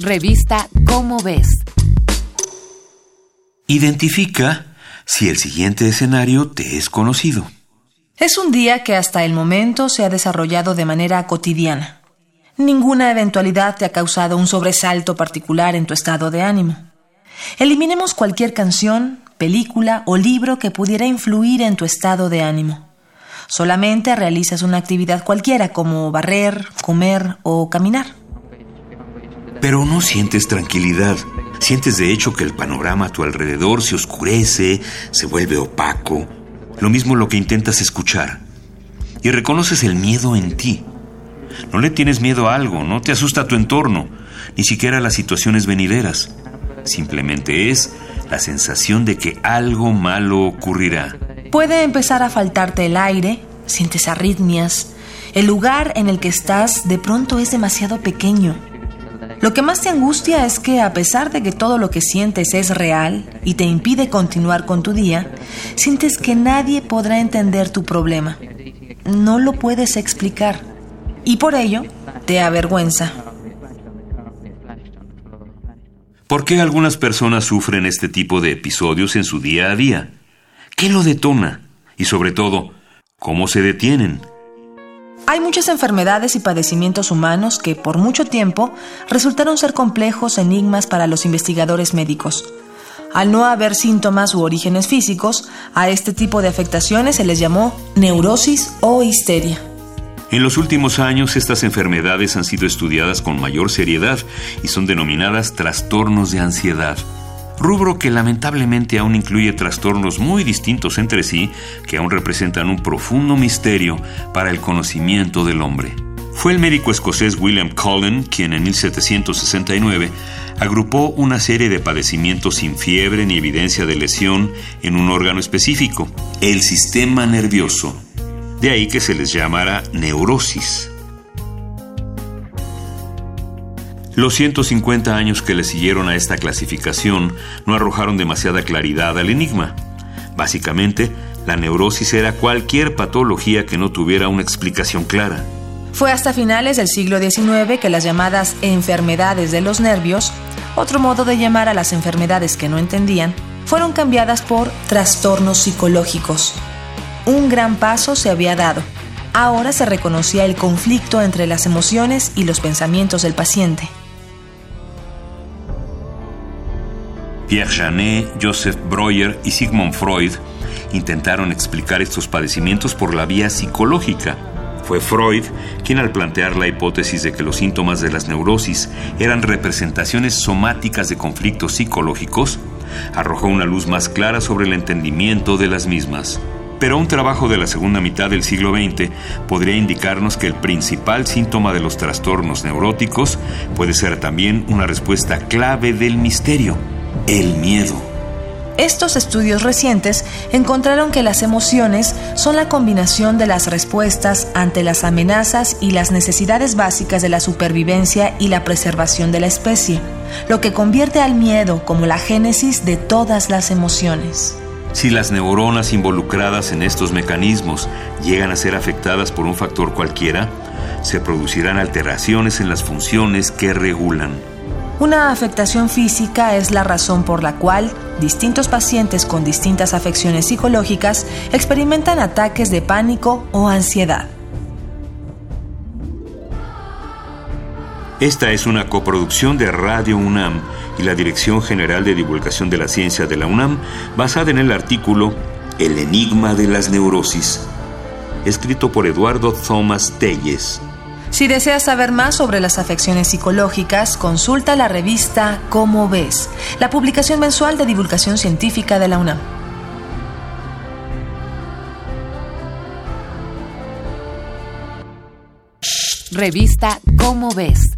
Revista Cómo ves. Identifica si el siguiente escenario te es conocido. Es un día que hasta el momento se ha desarrollado de manera cotidiana. Ninguna eventualidad te ha causado un sobresalto particular en tu estado de ánimo. Eliminemos cualquier canción, película o libro que pudiera influir en tu estado de ánimo. Solamente realizas una actividad cualquiera como barrer, comer o caminar. Pero no sientes tranquilidad. Sientes de hecho que el panorama a tu alrededor se oscurece, se vuelve opaco. Lo mismo lo que intentas escuchar. Y reconoces el miedo en ti. No le tienes miedo a algo, no te asusta tu entorno, ni siquiera las situaciones venideras. Simplemente es la sensación de que algo malo ocurrirá. Puede empezar a faltarte el aire, sientes arritmias, el lugar en el que estás de pronto es demasiado pequeño. Lo que más te angustia es que a pesar de que todo lo que sientes es real y te impide continuar con tu día, sientes que nadie podrá entender tu problema. No lo puedes explicar y por ello te avergüenza. ¿Por qué algunas personas sufren este tipo de episodios en su día a día? ¿Qué lo detona? Y sobre todo, ¿cómo se detienen? Hay muchas enfermedades y padecimientos humanos que por mucho tiempo resultaron ser complejos enigmas para los investigadores médicos. Al no haber síntomas u orígenes físicos, a este tipo de afectaciones se les llamó neurosis o histeria. En los últimos años estas enfermedades han sido estudiadas con mayor seriedad y son denominadas trastornos de ansiedad, rubro que lamentablemente aún incluye trastornos muy distintos entre sí que aún representan un profundo misterio para el conocimiento del hombre. Fue el médico escocés William Cullen quien en 1769 agrupó una serie de padecimientos sin fiebre ni evidencia de lesión en un órgano específico, el sistema nervioso. De ahí que se les llamara neurosis. Los 150 años que le siguieron a esta clasificación no arrojaron demasiada claridad al enigma. Básicamente, la neurosis era cualquier patología que no tuviera una explicación clara. Fue hasta finales del siglo XIX que las llamadas enfermedades de los nervios, otro modo de llamar a las enfermedades que no entendían, fueron cambiadas por trastornos psicológicos un gran paso se había dado. Ahora se reconocía el conflicto entre las emociones y los pensamientos del paciente. Pierre Janet, Joseph Breuer y Sigmund Freud intentaron explicar estos padecimientos por la vía psicológica. Fue Freud quien al plantear la hipótesis de que los síntomas de las neurosis eran representaciones somáticas de conflictos psicológicos, arrojó una luz más clara sobre el entendimiento de las mismas. Pero un trabajo de la segunda mitad del siglo XX podría indicarnos que el principal síntoma de los trastornos neuróticos puede ser también una respuesta clave del misterio, el miedo. Estos estudios recientes encontraron que las emociones son la combinación de las respuestas ante las amenazas y las necesidades básicas de la supervivencia y la preservación de la especie, lo que convierte al miedo como la génesis de todas las emociones. Si las neuronas involucradas en estos mecanismos llegan a ser afectadas por un factor cualquiera, se producirán alteraciones en las funciones que regulan. Una afectación física es la razón por la cual distintos pacientes con distintas afecciones psicológicas experimentan ataques de pánico o ansiedad. Esta es una coproducción de Radio UNAM y la Dirección General de Divulgación de la Ciencia de la UNAM, basada en el artículo El enigma de las neurosis, escrito por Eduardo Thomas Telles. Si deseas saber más sobre las afecciones psicológicas, consulta la revista Cómo ves, la publicación mensual de divulgación científica de la UNAM. Revista Cómo ves.